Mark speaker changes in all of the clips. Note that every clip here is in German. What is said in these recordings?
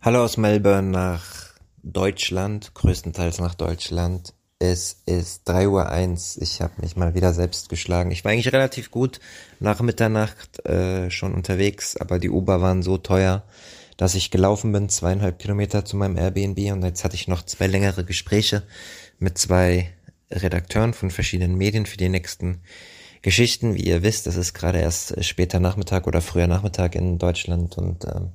Speaker 1: Hallo aus Melbourne nach Deutschland, größtenteils nach Deutschland. Es ist 3.01 Uhr. Ich habe mich mal wieder selbst geschlagen. Ich war eigentlich relativ gut nach Mitternacht äh, schon unterwegs, aber die Uber waren so teuer, dass ich gelaufen bin, zweieinhalb Kilometer zu meinem Airbnb und jetzt hatte ich noch zwei längere Gespräche mit zwei Redakteuren von verschiedenen Medien für die nächsten Geschichten. Wie ihr wisst, es ist gerade erst später Nachmittag oder früher Nachmittag in Deutschland und ähm,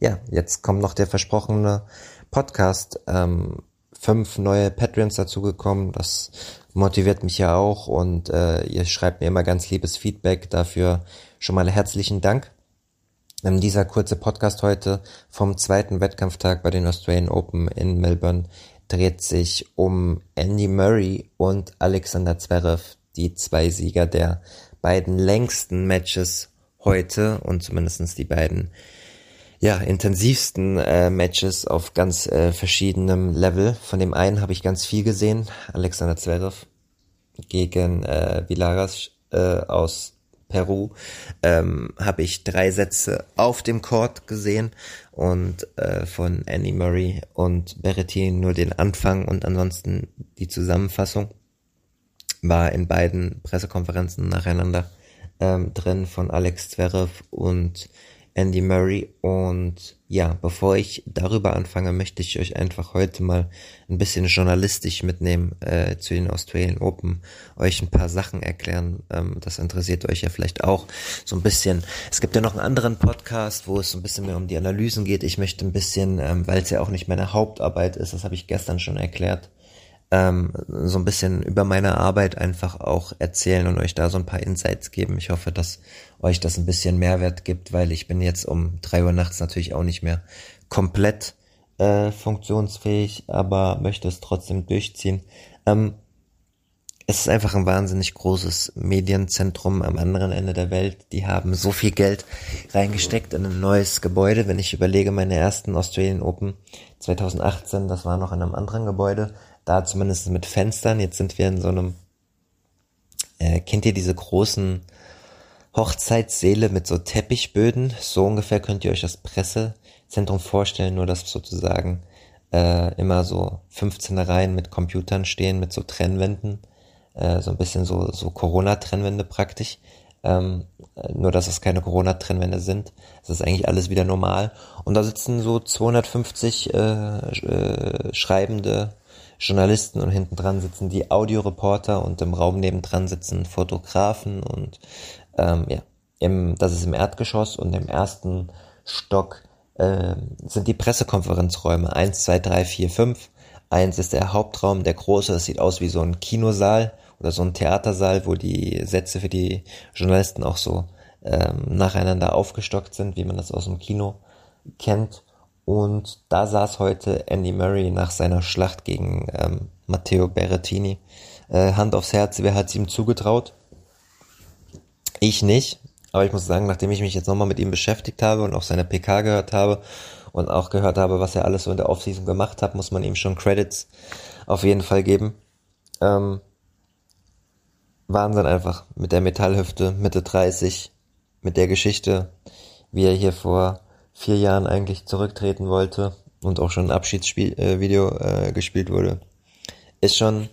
Speaker 1: ja, jetzt kommt noch der versprochene Podcast. Ähm, fünf neue Patreons dazugekommen. Das motiviert mich ja auch und äh, ihr schreibt mir immer ganz liebes Feedback. Dafür schon mal herzlichen Dank. Ähm, dieser kurze Podcast heute vom zweiten Wettkampftag bei den Australian Open in Melbourne dreht sich um Andy Murray und Alexander Zverev, die zwei Sieger der beiden längsten Matches heute und zumindestens die beiden ja, intensivsten äh, Matches auf ganz äh, verschiedenem Level. Von dem einen habe ich ganz viel gesehen, Alexander Zverev gegen äh, Villaras äh, aus Peru, ähm, habe ich drei Sätze auf dem Court gesehen und äh, von Annie Murray und Berrettini nur den Anfang und ansonsten die Zusammenfassung war in beiden Pressekonferenzen nacheinander ähm, drin von Alex Zverev und Andy Murray. Und ja, bevor ich darüber anfange, möchte ich euch einfach heute mal ein bisschen journalistisch mitnehmen äh, zu den Australian Open, euch ein paar Sachen erklären. Ähm, das interessiert euch ja vielleicht auch so ein bisschen. Es gibt ja noch einen anderen Podcast, wo es so ein bisschen mehr um die Analysen geht. Ich möchte ein bisschen, ähm, weil es ja auch nicht meine Hauptarbeit ist, das habe ich gestern schon erklärt, ähm, so ein bisschen über meine Arbeit einfach auch erzählen und euch da so ein paar Insights geben. Ich hoffe, dass euch das ein bisschen Mehrwert gibt, weil ich bin jetzt um drei Uhr nachts natürlich auch nicht mehr komplett äh, funktionsfähig, aber möchte es trotzdem durchziehen. Ähm, es ist einfach ein wahnsinnig großes Medienzentrum am anderen Ende der Welt. Die haben so viel Geld reingesteckt in ein neues Gebäude. Wenn ich überlege, meine ersten Australian Open 2018, das war noch in einem anderen Gebäude da zumindest mit Fenstern. Jetzt sind wir in so einem, äh, kennt ihr diese großen Hochzeitssäle mit so Teppichböden? So ungefähr könnt ihr euch das Pressezentrum vorstellen, nur dass sozusagen äh, immer so 15 Reihen mit Computern stehen, mit so Trennwänden, äh, so ein bisschen so, so Corona-Trennwände praktisch. Ähm, nur dass es keine Corona-Trennwände sind. Es ist eigentlich alles wieder normal. Und da sitzen so 250 äh, äh, schreibende Journalisten und hinten dran sitzen die Audioreporter und im Raum nebendran sitzen Fotografen und ähm, ja, im, das ist im Erdgeschoss und im ersten Stock äh, sind die Pressekonferenzräume eins, zwei, drei, vier, fünf. Eins ist der Hauptraum, der große, das sieht aus wie so ein Kinosaal oder so ein Theatersaal, wo die Sätze für die Journalisten auch so ähm, nacheinander aufgestockt sind, wie man das aus dem Kino kennt. Und da saß heute Andy Murray nach seiner Schlacht gegen ähm, Matteo Berrettini. Äh, Hand aufs Herz, wer hat es ihm zugetraut? Ich nicht. Aber ich muss sagen, nachdem ich mich jetzt nochmal mit ihm beschäftigt habe und auch seine PK gehört habe und auch gehört habe, was er alles so in der Offseason gemacht hat, muss man ihm schon Credits auf jeden Fall geben. Ähm, Wahnsinn einfach. Mit der Metallhüfte, Mitte 30, mit der Geschichte, wie er hier vor vier Jahren eigentlich zurücktreten wollte und auch schon ein Abschiedsvideo äh, äh, gespielt wurde, ist schon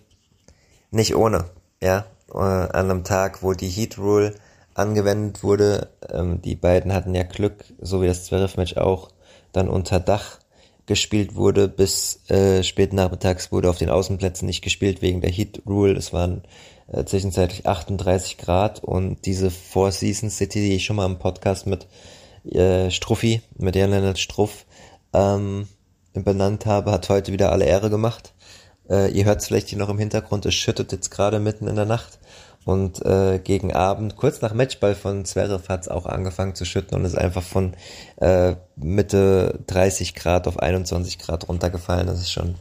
Speaker 1: nicht ohne, ja, äh, an einem Tag, wo die Heat Rule angewendet wurde. Ähm, die beiden hatten ja Glück, so wie das Zverev-Match auch, dann unter Dach gespielt wurde. Bis äh, spät nachmittags wurde auf den Außenplätzen nicht gespielt wegen der Heat Rule. Es waren äh, zwischenzeitlich 38 Grad und diese Four Seasons City, die ich schon mal im Podcast mit äh, Struffi, mit Jan Lennart Struff, ähm, benannt habe, hat heute wieder alle Ehre gemacht. Äh, ihr hört es vielleicht hier noch im Hintergrund, es schüttet jetzt gerade mitten in der Nacht. Und äh, gegen Abend, kurz nach Matchball von Zverev hat es auch angefangen zu schütten und ist einfach von äh, Mitte 30 Grad auf 21 Grad runtergefallen. Das ist schon,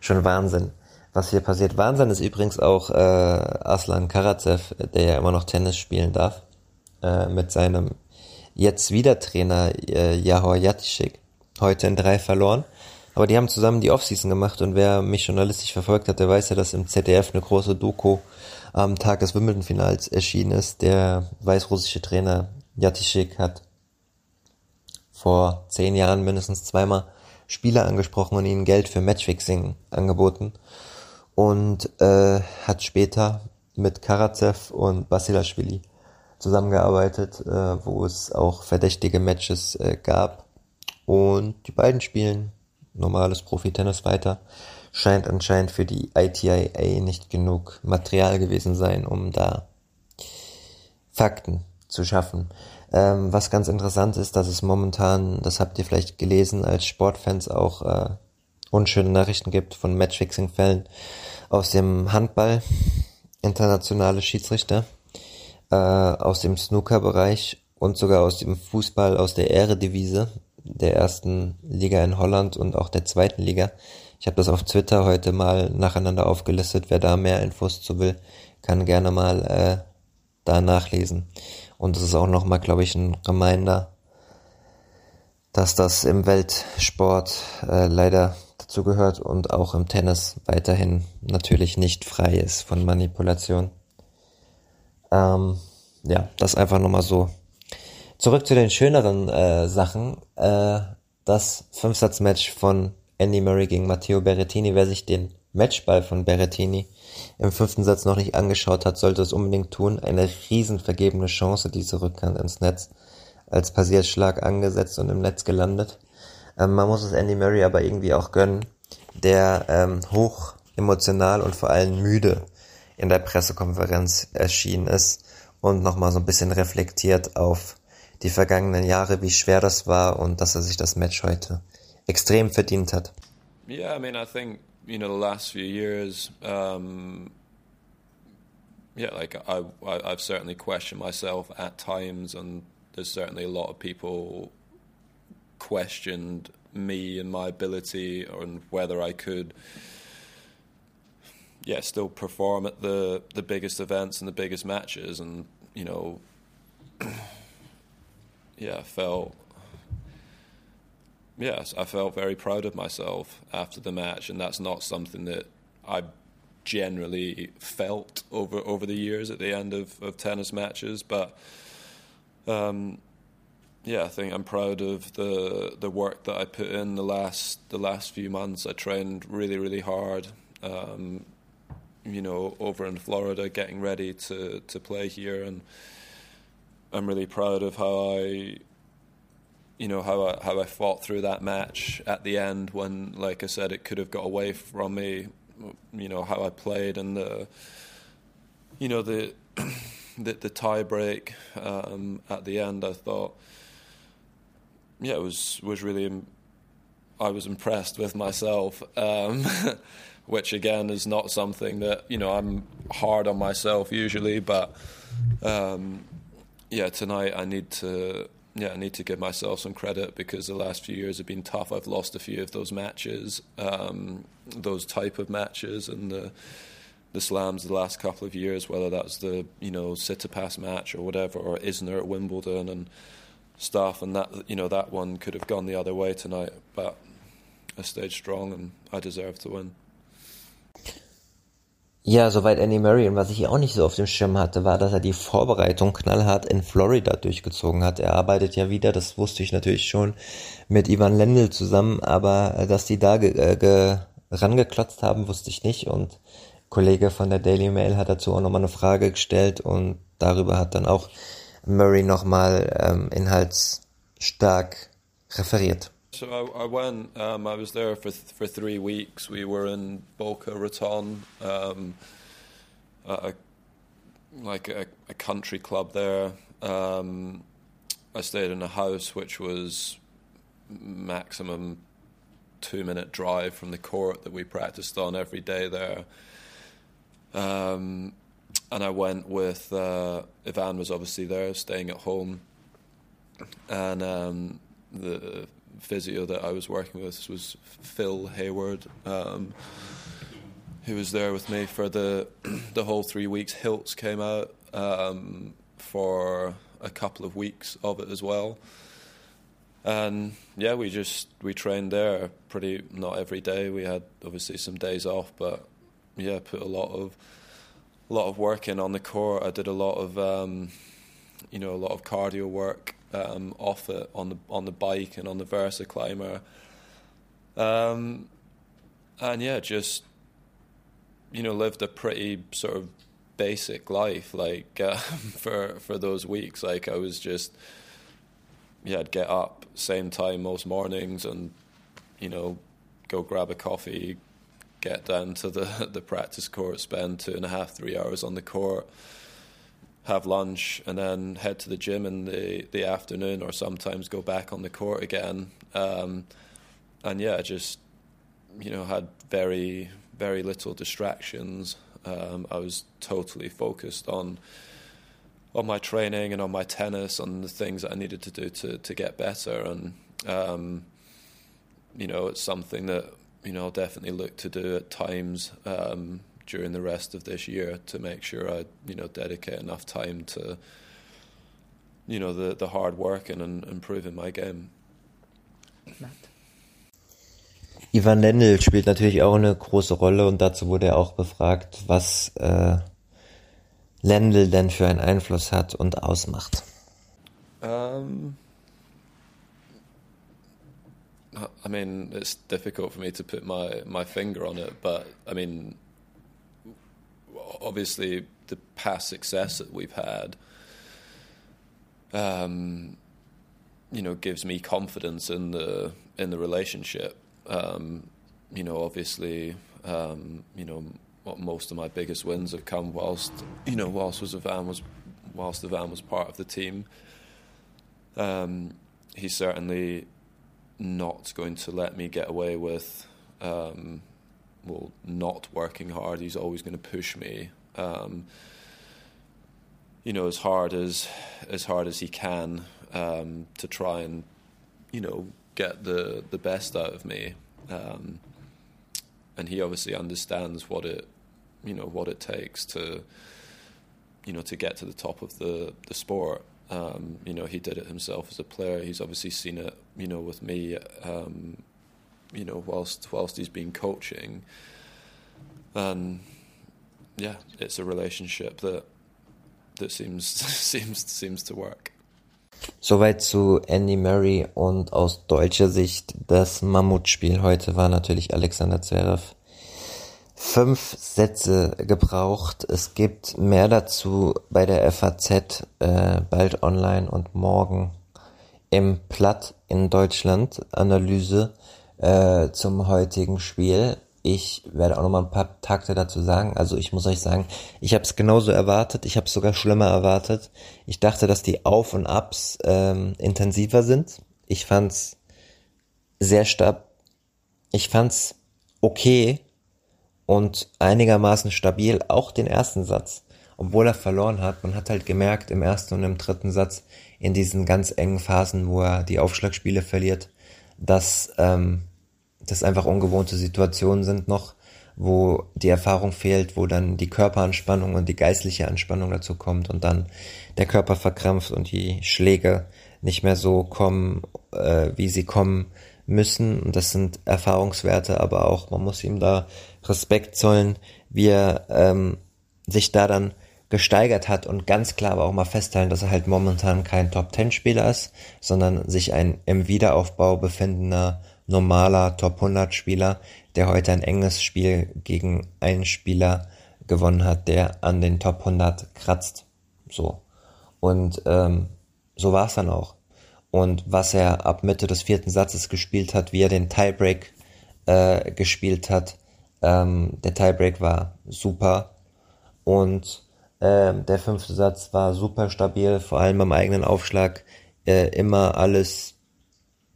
Speaker 1: schon Wahnsinn, was hier passiert. Wahnsinn ist übrigens auch äh, Aslan Karatsev, der ja immer noch Tennis spielen darf, äh, mit seinem jetzt wieder Trainer äh, Jahor Jatischik. Heute in drei verloren. Aber die haben zusammen die Offseason gemacht und wer mich journalistisch verfolgt hat, der weiß ja, dass im ZDF eine große Doku am Tag des Wimbledon-Finals erschienen ist. Der weißrussische Trainer Jatischik hat vor zehn Jahren mindestens zweimal Spieler angesprochen und ihnen Geld für Matchfixing angeboten und äh, hat später mit Karatsev und Basilashvili zusammengearbeitet, äh, wo es auch verdächtige Matches äh, gab. Und die beiden spielen normales Profi-Tennis weiter. Scheint anscheinend für die ITIA nicht genug Material gewesen sein, um da Fakten zu schaffen. Ähm, was ganz interessant ist, dass es momentan, das habt ihr vielleicht gelesen, als Sportfans auch äh, unschöne Nachrichten gibt von Matchfixing-Fällen aus dem Handball, internationale Schiedsrichter, äh, aus dem Snooker-Bereich und sogar aus dem Fußball, aus der Ehredivise, der ersten Liga in Holland und auch der zweiten Liga. Ich habe das auf Twitter heute mal nacheinander aufgelistet. Wer da mehr Infos zu will, kann gerne mal äh, da nachlesen. Und es ist auch nochmal, glaube ich, ein Reminder, dass das im Weltsport äh, leider dazu gehört und auch im Tennis weiterhin natürlich nicht frei ist von Manipulation. Ähm, ja, das einfach nochmal so. Zurück zu den schöneren äh, Sachen. Äh, das Fünfsatz-Match von Andy Murray gegen Matteo Berrettini. Wer sich den Matchball von Berrettini im fünften Satz noch nicht angeschaut hat, sollte es unbedingt tun. Eine riesen vergebene Chance, diese Rückhand ins Netz. Als Passierschlag angesetzt und im Netz gelandet. Ähm, man muss es Andy Murray aber irgendwie auch gönnen, der ähm, hoch emotional und vor allem müde in der Pressekonferenz erschienen ist und nochmal so ein bisschen reflektiert auf die vergangenen Jahre, wie schwer das war und dass er sich das Match heute extrem verdient hat.
Speaker 2: Yeah, I mean, I think you know the last few years. Um, yeah, like I, I, I've certainly questioned myself at times, and there's certainly a lot of people questioned me and my ability and whether I could yeah still perform at the the biggest events and the biggest matches and you know yeah I felt yes I felt very proud of myself after the match and that's not something that I generally felt over over the years at the end of, of tennis matches but um, yeah, I think I'm proud of the the work that I put in the last the last few months. I trained really really hard. Um, you know, over in Florida, getting ready to to play here, and I'm really proud of how I, you know, how I how I fought through that match at the end when, like I said, it could have got away from me. You know how I played and the, you know the, the the tie break um, at the end. I thought yeah, it was was really. I was impressed with myself, um, which again is not something that you know I'm hard on myself usually, but um, yeah, tonight I need to yeah I need to give myself some credit because the last few years have been tough. I've lost a few of those matches, um, those type of matches, and the the slams the last couple of years, whether that's the you know Sitsipas match or whatever, or Isner at Wimbledon, and stuff, and that you know that one could have gone the other way tonight, but I stayed strong and I deserve to win.
Speaker 1: Ja, soweit Andy Murray und was ich auch nicht so auf dem Schirm hatte, war, dass er die Vorbereitung knallhart in Florida durchgezogen hat. Er arbeitet ja wieder, das wusste ich natürlich schon, mit Ivan Lendl zusammen, aber äh, dass die da ge äh, ge rangeklotzt haben, wusste ich nicht und Kollege von der Daily Mail hat dazu auch nochmal eine Frage gestellt und darüber hat dann auch Murray nochmal ähm, inhaltsstark referiert.
Speaker 2: So I, I went. Um, I was there for th for three weeks. We were in Boca Raton, um, a, like a, a, country club there. Um, I stayed in a house which was maximum two minute drive from the court that we practiced on every day there. Um, and I went with uh, Ivan was obviously there, staying at home, and um, the physio that I was working with was Phil Hayward, um, who was there with me for the the whole three weeks. Hilts came out um, for a couple of weeks of it as well, and yeah, we just we trained there pretty not every day. We had obviously some days off, but yeah, put a lot of a lot of work in on the court. I did a lot of um, you know a lot of cardio work um, off it on the on the bike and on the Versa climber. Um, and yeah, just you know, lived a pretty sort of basic life. Like uh, for for those weeks, like I was just yeah, I'd get up same time most mornings, and you know, go grab a coffee, get down to the the practice court, spend two and a half, three hours on the court have lunch and then head to the gym in the, the afternoon or sometimes go back on the court again. Um, and yeah, just, you know, had very, very little distractions. Um, I was totally focused on on my training and on my tennis, on the things that I needed to do to, to get better. And, um, you know, it's something that, you know, I'll definitely look to do at times. Um, during the rest of this year to make sure I, you know, dedicate enough time to, you know, the the hard work and, and improving my game.
Speaker 1: Ivan Lendl spielt natürlich auch eine große Rolle und dazu wurde er auch befragt, was äh, Lendl denn für einen Einfluss hat und ausmacht.
Speaker 2: Um, I mean, it's difficult for me to put my, my finger on it, but I mean, obviously the past success that we've had, um, you know, gives me confidence in the in the relationship. Um, you know, obviously, um, you know, most of my biggest wins have come whilst you know whilst was Ivan was whilst Ivan was part of the team. Um, he's certainly not going to let me get away with um, well, not working hard. He's always going to push me, um, you know, as hard as as hard as he can um, to try and, you know, get the the best out of me. Um, and he obviously understands what it, you know, what it takes to, you know, to get to the top of the the sport. Um, you know, he did it himself as a player. He's obviously seen it, you know, with me um, you know, whilst whilst he's been coaching. And yeah, it's a relationship that that seems seems seems to work.
Speaker 1: Soweit zu Andy Murray und aus deutscher Sicht das Mammutspiel heute war natürlich Alexander Zverev. Fünf Sätze gebraucht. Es gibt mehr dazu bei der FAZ äh, bald online und morgen im Platt in Deutschland Analyse äh, zum heutigen Spiel. Ich werde auch noch mal ein paar Takte dazu sagen. Also ich muss euch sagen, ich habe es genauso erwartet. Ich habe es sogar schlimmer erwartet. Ich dachte, dass die Auf und Abs ähm, intensiver sind. Ich fand's sehr stab. Ich fand's okay und einigermaßen stabil. Auch den ersten Satz, obwohl er verloren hat. Man hat halt gemerkt im ersten und im dritten Satz in diesen ganz engen Phasen, wo er die Aufschlagspiele verliert, dass ähm, das einfach ungewohnte Situationen sind noch, wo die Erfahrung fehlt, wo dann die Körperanspannung und die geistliche Anspannung dazu kommt und dann der Körper verkrampft und die Schläge nicht mehr so kommen, äh, wie sie kommen müssen. Und das sind Erfahrungswerte, aber auch, man muss ihm da Respekt zollen, wie er ähm, sich da dann gesteigert hat und ganz klar aber auch mal festhalten, dass er halt momentan kein Top-10-Spieler ist, sondern sich ein im Wiederaufbau befindender normaler Top 100 Spieler, der heute ein enges Spiel gegen einen Spieler gewonnen hat, der an den Top 100 kratzt. So. Und ähm, so war es dann auch. Und was er ab Mitte des vierten Satzes gespielt hat, wie er den Tiebreak äh, gespielt hat, ähm, der Tiebreak war super. Und der fünfte Satz war super stabil, vor allem beim eigenen Aufschlag äh, immer alles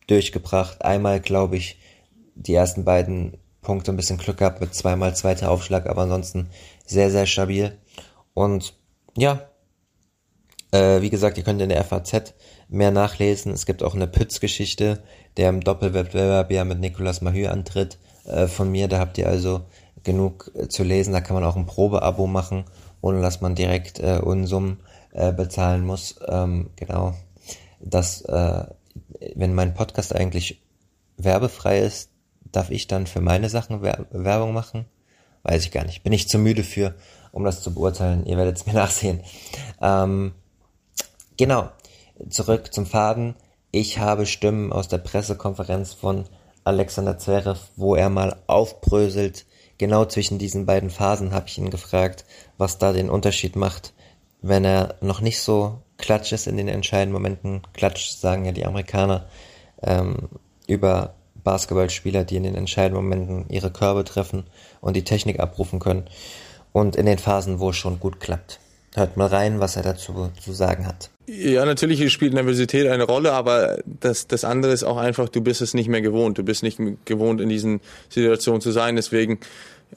Speaker 1: durchgebracht. Einmal, glaube ich, die ersten beiden Punkte ein bisschen Glück gehabt mit zweimal zweiter Aufschlag, aber ansonsten sehr, sehr stabil. Und ja, äh, wie gesagt, ihr könnt in der FAZ mehr nachlesen. Es gibt auch eine Pütz-Geschichte, der im Doppelwettbewerb ja mit Nicolas Mahü antritt äh, von mir. Da habt ihr also genug äh, zu lesen. Da kann man auch ein Probeabo machen, ohne dass man direkt äh, Unsummen äh, bezahlen muss. Ähm, genau. Das äh, wenn mein Podcast eigentlich werbefrei ist, darf ich dann für meine Sachen Werbung machen? Weiß ich gar nicht. Bin ich zu müde für, um das zu beurteilen. Ihr werdet es mir nachsehen. Ähm, genau. Zurück zum Faden. Ich habe Stimmen aus der Pressekonferenz von Alexander Zverev, wo er mal aufbröselt. Genau zwischen diesen beiden Phasen habe ich ihn gefragt, was da den Unterschied macht, wenn er noch nicht so klatsch ist in den entscheidenden Momenten. Klatsch sagen ja die Amerikaner ähm, über Basketballspieler, die in den entscheidenden Momenten ihre Körbe treffen und die Technik abrufen können. Und in den Phasen, wo es schon gut klappt. Hört mal rein, was er dazu zu sagen hat.
Speaker 3: Ja, natürlich spielt Nervosität eine Rolle, aber das, das andere ist auch einfach, du bist es nicht mehr gewohnt. Du bist nicht gewohnt, in diesen Situationen zu sein. Deswegen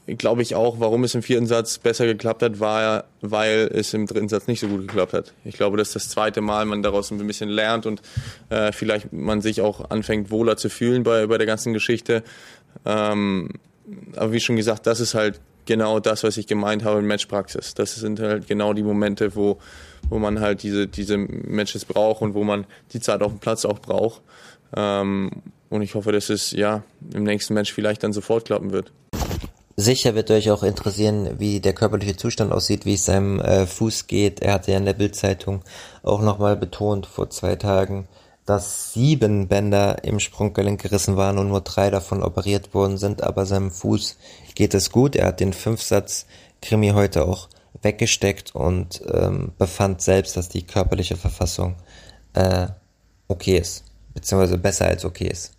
Speaker 3: glaube ich auch, warum es im vierten Satz besser geklappt hat, war, weil es im dritten Satz nicht so gut geklappt hat. Ich glaube, dass das zweite Mal man daraus ein bisschen lernt und äh, vielleicht man sich auch anfängt, wohler zu fühlen bei, bei der ganzen Geschichte. Ähm, aber wie schon gesagt, das ist halt genau das, was ich gemeint habe in Matchpraxis. Das sind halt genau die Momente, wo, wo man halt diese, diese Matches braucht und wo man die Zeit auf dem Platz auch braucht. Ähm, und ich hoffe, dass es ja im nächsten Match vielleicht dann sofort klappen wird.
Speaker 1: Sicher wird euch auch interessieren, wie der körperliche Zustand aussieht, wie es seinem äh, Fuß geht. Er hatte ja in der Bildzeitung auch nochmal betont vor zwei Tagen, dass sieben Bänder im Sprunggelenk gerissen waren und nur drei davon operiert worden sind, aber seinem Fuß geht es gut. Er hat den Fünfsatz Krimi heute auch weggesteckt und ähm, befand selbst, dass die körperliche Verfassung äh, okay ist, beziehungsweise besser als okay ist.